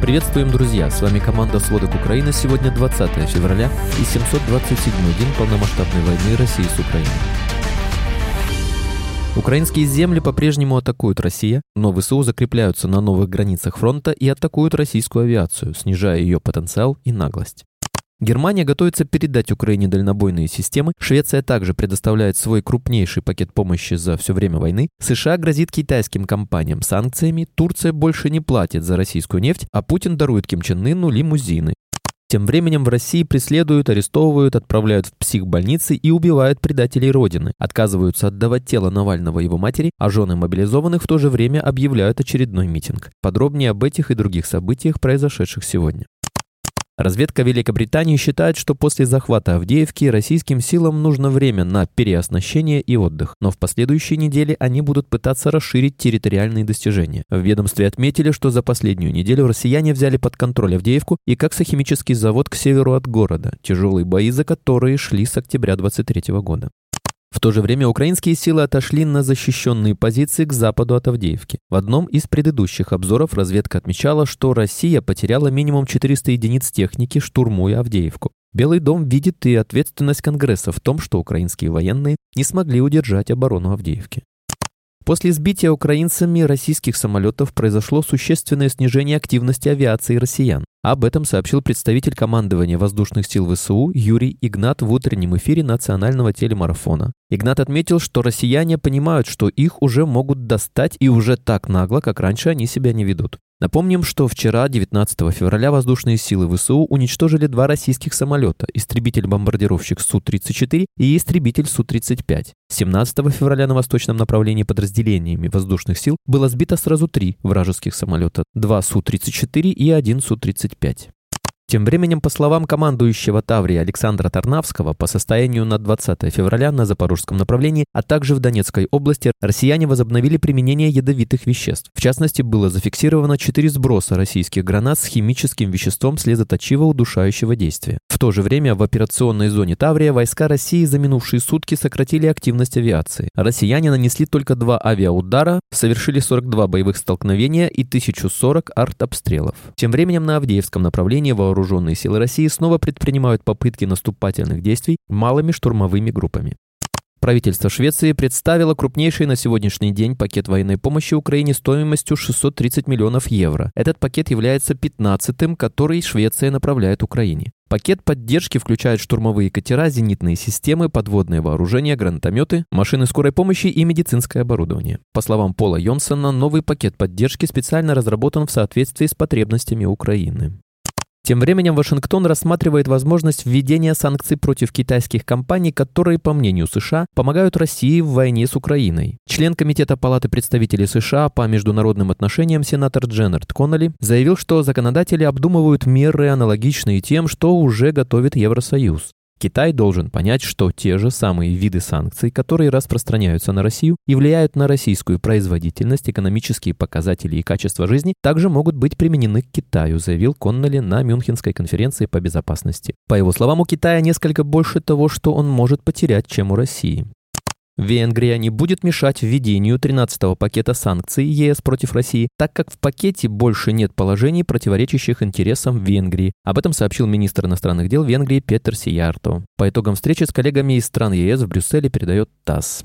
Приветствуем, друзья! С вами команда «Сводок Украины». Сегодня 20 февраля и 727 день полномасштабной войны России с Украиной. Украинские земли по-прежнему атакуют Россия, но ВСУ закрепляются на новых границах фронта и атакуют российскую авиацию, снижая ее потенциал и наглость. Германия готовится передать Украине дальнобойные системы, Швеция также предоставляет свой крупнейший пакет помощи за все время войны, США грозит китайским компаниям санкциями, Турция больше не платит за российскую нефть, а Путин дарует Ким Чен Ыну лимузины. Тем временем в России преследуют, арестовывают, отправляют в психбольницы и убивают предателей Родины, отказываются отдавать тело Навального его матери, а жены мобилизованных в то же время объявляют очередной митинг. Подробнее об этих и других событиях, произошедших сегодня. Разведка Великобритании считает, что после захвата Авдеевки российским силам нужно время на переоснащение и отдых, но в последующие недели они будут пытаться расширить территориальные достижения. В ведомстве отметили, что за последнюю неделю россияне взяли под контроль Авдеевку и Коксохимический завод к северу от города, тяжелые бои за которые шли с октября 23 года. В то же время украинские силы отошли на защищенные позиции к западу от Авдеевки. В одном из предыдущих обзоров разведка отмечала, что Россия потеряла минимум 400 единиц техники, штурмуя Авдеевку. Белый дом видит и ответственность Конгресса в том, что украинские военные не смогли удержать оборону Авдеевки. После сбития украинцами российских самолетов произошло существенное снижение активности авиации россиян. Об этом сообщил представитель командования воздушных сил ВСУ Юрий Игнат в утреннем эфире национального телемарафона. Игнат отметил, что россияне понимают, что их уже могут достать и уже так нагло, как раньше они себя не ведут. Напомним, что вчера, 19 февраля, воздушные силы ВСУ уничтожили два российских самолета – истребитель-бомбардировщик Су-34 и истребитель Су-35. 17 февраля на восточном направлении подразделениями воздушных сил было сбито сразу три вражеских самолета – два Су-34 и один Су-35. Тем временем, по словам командующего Таврии Александра Тарнавского, по состоянию на 20 февраля на запорожском направлении, а также в Донецкой области, россияне возобновили применение ядовитых веществ. В частности, было зафиксировано 4 сброса российских гранат с химическим веществом слезоточиво-удушающего действия. В то же время в операционной зоне Таврия войска России за минувшие сутки сократили активность авиации. Россияне нанесли только два авиаудара, совершили 42 боевых столкновения и 1040 артобстрелов. Тем временем на Авдеевском направлении вооруженные вооруженные силы России снова предпринимают попытки наступательных действий малыми штурмовыми группами. Правительство Швеции представило крупнейший на сегодняшний день пакет военной помощи Украине стоимостью 630 миллионов евро. Этот пакет является 15-м, который Швеция направляет Украине. Пакет поддержки включает штурмовые катера, зенитные системы, подводное вооружение, гранатометы, машины скорой помощи и медицинское оборудование. По словам Пола Йонсона, новый пакет поддержки специально разработан в соответствии с потребностями Украины. Тем временем Вашингтон рассматривает возможность введения санкций против китайских компаний, которые, по мнению США, помогают России в войне с Украиной. Член Комитета Палаты представителей США по международным отношениям сенатор Дженнард Конноли заявил, что законодатели обдумывают меры, аналогичные тем, что уже готовит Евросоюз. Китай должен понять, что те же самые виды санкций, которые распространяются на Россию и влияют на российскую производительность, экономические показатели и качество жизни, также могут быть применены к Китаю, заявил Конноли на Мюнхенской конференции по безопасности. По его словам, у Китая несколько больше того, что он может потерять, чем у России. Венгрия не будет мешать введению 13-го пакета санкций ЕС против России, так как в пакете больше нет положений, противоречащих интересам Венгрии. Об этом сообщил министр иностранных дел Венгрии Петер Сиярто. По итогам встречи с коллегами из стран ЕС в Брюсселе передает ТАСС.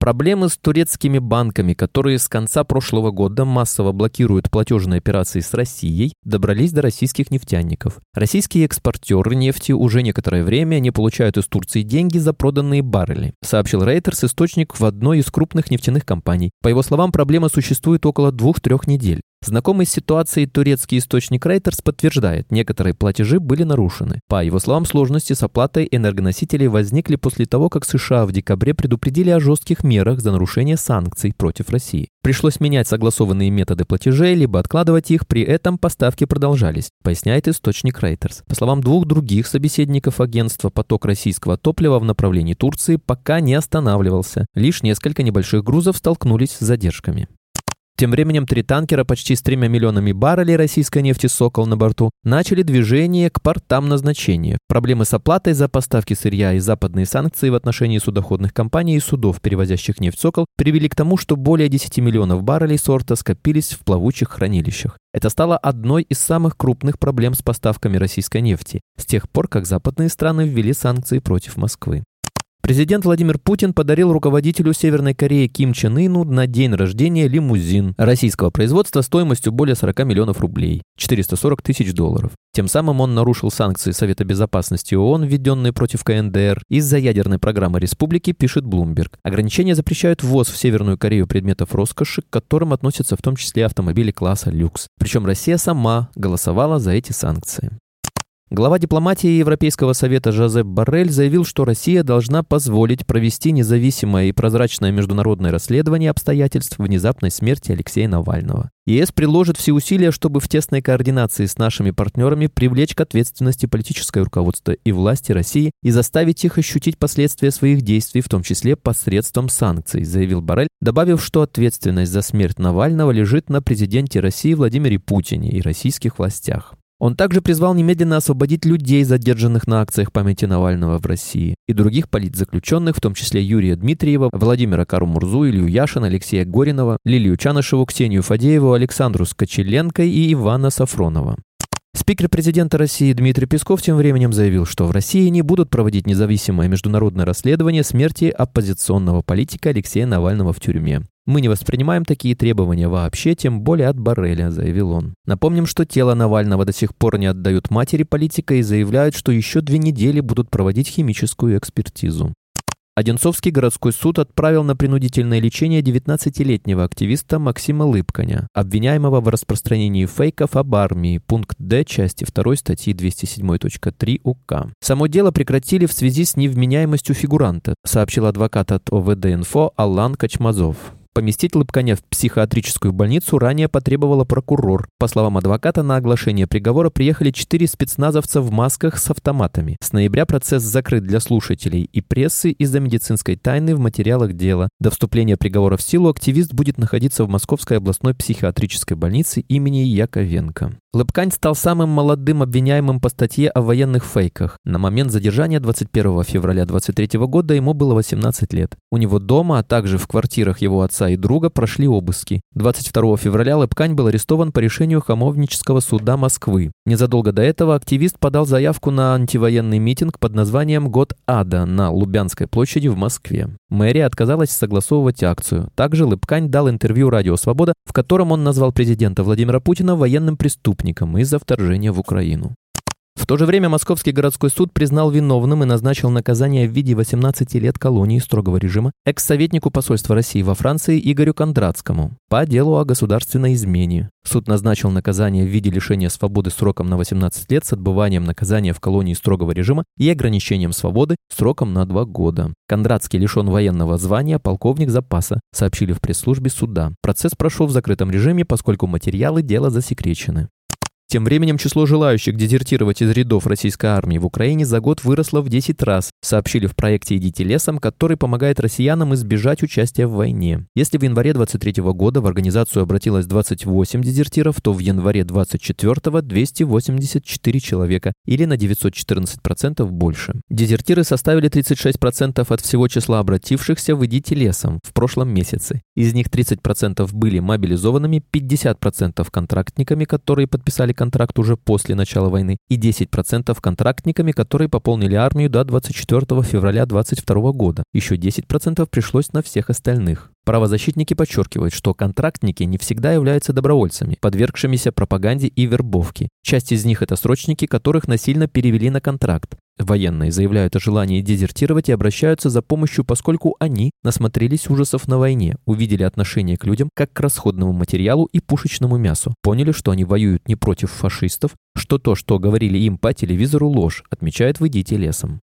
Проблемы с турецкими банками, которые с конца прошлого года массово блокируют платежные операции с Россией, добрались до российских нефтяников. Российские экспортеры нефти уже некоторое время не получают из Турции деньги за проданные баррели, сообщил Рейтерс, источник в одной из крупных нефтяных компаний. По его словам, проблема существует около двух-трех недель. Знакомый с ситуацией турецкий источник Reuters подтверждает, некоторые платежи были нарушены. По его словам, сложности с оплатой энергоносителей возникли после того, как США в декабре предупредили о жестких мерах за нарушение санкций против России. Пришлось менять согласованные методы платежей, либо откладывать их, при этом поставки продолжались, поясняет источник Reuters. По словам двух других собеседников агентства, поток российского топлива в направлении Турции пока не останавливался. Лишь несколько небольших грузов столкнулись с задержками. Тем временем три танкера почти с тремя миллионами баррелей российской нефти «Сокол» на борту начали движение к портам назначения. Проблемы с оплатой за поставки сырья и западные санкции в отношении судоходных компаний и судов, перевозящих нефть «Сокол», привели к тому, что более 10 миллионов баррелей сорта скопились в плавучих хранилищах. Это стало одной из самых крупных проблем с поставками российской нефти с тех пор, как западные страны ввели санкции против Москвы. Президент Владимир Путин подарил руководителю Северной Кореи Ким Чен Ыну на день рождения лимузин российского производства стоимостью более 40 миллионов рублей, 440 тысяч долларов. Тем самым он нарушил санкции Совета Безопасности ООН, введенные против КНДР, из-за ядерной программы республики, пишет Bloomberg. Ограничения запрещают ввоз в Северную Корею предметов роскоши, к которым относятся в том числе автомобили класса люкс. Причем Россия сама голосовала за эти санкции. Глава дипломатии Европейского совета Жозеп Боррель заявил, что Россия должна позволить провести независимое и прозрачное международное расследование обстоятельств внезапной смерти Алексея Навального. ЕС приложит все усилия, чтобы в тесной координации с нашими партнерами привлечь к ответственности политическое руководство и власти России и заставить их ощутить последствия своих действий, в том числе посредством санкций, заявил Боррель, добавив, что ответственность за смерть Навального лежит на президенте России Владимире Путине и российских властях. Он также призвал немедленно освободить людей, задержанных на акциях памяти Навального в России, и других политзаключенных, в том числе Юрия Дмитриева, Владимира Кару-Мурзу, Илью Яшина, Алексея Горинова, Лилию Чанышеву, Ксению Фадееву, Александру Скочеленко и Ивана Сафронова. Спикер президента России Дмитрий Песков тем временем заявил, что в России не будут проводить независимое международное расследование смерти оппозиционного политика Алексея Навального в тюрьме. «Мы не воспринимаем такие требования вообще, тем более от Барреля», — заявил он. Напомним, что тело Навального до сих пор не отдают матери политика и заявляют, что еще две недели будут проводить химическую экспертизу. Одинцовский городской суд отправил на принудительное лечение 19-летнего активиста Максима Лыбканя, обвиняемого в распространении фейков об армии, пункт Д части 2 статьи 207.3 УК. Само дело прекратили в связи с невменяемостью фигуранта, сообщил адвокат от ОВД-инфо Алан Качмазов. Поместить Лыбканя в психиатрическую больницу ранее потребовала прокурор. По словам адвоката, на оглашение приговора приехали четыре спецназовца в масках с автоматами. С ноября процесс закрыт для слушателей и прессы из-за медицинской тайны в материалах дела. До вступления приговора в силу активист будет находиться в Московской областной психиатрической больнице имени Яковенко. Лыбкань стал самым молодым обвиняемым по статье о военных фейках. На момент задержания 21 февраля 23 года ему было 18 лет. У него дома, а также в квартирах его отца и друга прошли обыски. 22 февраля Лыпкань был арестован по решению Хамовнического суда Москвы. Незадолго до этого активист подал заявку на антивоенный митинг под названием «Год ада» на Лубянской площади в Москве. Мэрия отказалась согласовывать акцию. Также Лыпкань дал интервью «Радио Свобода», в котором он назвал президента Владимира Путина военным преступником из-за вторжения в Украину. В то же время Московский городской суд признал виновным и назначил наказание в виде 18 лет колонии строгого режима экс-советнику посольства России во Франции Игорю Кондратскому по делу о государственной измене. Суд назначил наказание в виде лишения свободы сроком на 18 лет с отбыванием наказания в колонии строгого режима и ограничением свободы сроком на 2 года. Кондратский лишен военного звания полковник запаса, сообщили в пресс-службе суда. Процесс прошел в закрытом режиме, поскольку материалы дела засекречены. Тем временем число желающих дезертировать из рядов российской армии в Украине за год выросло в 10 раз, сообщили в проекте «Идите лесом», который помогает россиянам избежать участия в войне. Если в январе 23 года в организацию обратилось 28 дезертиров, то в январе 24 284 человека, или на 914% больше. Дезертиры составили 36% от всего числа обратившихся в «Идите лесом» в прошлом месяце. Из них 30% были мобилизованными, 50% контрактниками, которые подписали контракт уже после начала войны, и 10% контрактниками, которые пополнили армию до 24 февраля 2022 года. Еще 10% пришлось на всех остальных. Правозащитники подчеркивают, что контрактники не всегда являются добровольцами, подвергшимися пропаганде и вербовке. Часть из них – это срочники, которых насильно перевели на контракт. Военные заявляют о желании дезертировать и обращаются за помощью, поскольку они насмотрелись ужасов на войне, увидели отношение к людям как к расходному материалу и пушечному мясу, поняли, что они воюют не против фашистов, что то, что говорили им по телевизору, ложь, отмечает «Выйдите лесом».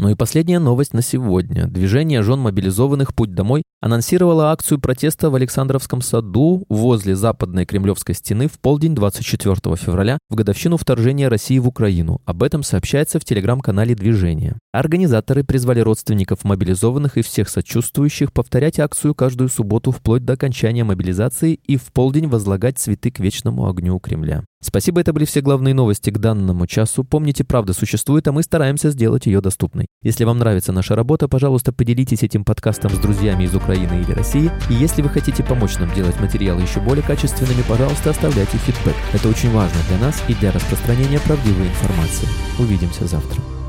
Ну и последняя новость на сегодня. Движение жен мобилизованных «Путь домой» анонсировала акцию протеста в Александровском саду возле западной Кремлевской стены в полдень 24 февраля в годовщину вторжения России в Украину. Об этом сообщается в телеграм-канале движения. Организаторы призвали родственников мобилизованных и всех сочувствующих повторять акцию каждую субботу вплоть до окончания мобилизации и в полдень возлагать цветы к вечному огню Кремля. Спасибо, это были все главные новости к данному часу. Помните, правда существует, а мы стараемся сделать ее доступной. Если вам нравится наша работа, пожалуйста, поделитесь этим подкастом с друзьями из Украины или России. И если вы хотите помочь нам делать материалы еще более качественными, пожалуйста, оставляйте фидбэк. Это очень важно для нас и для распространения правдивой информации. Увидимся завтра.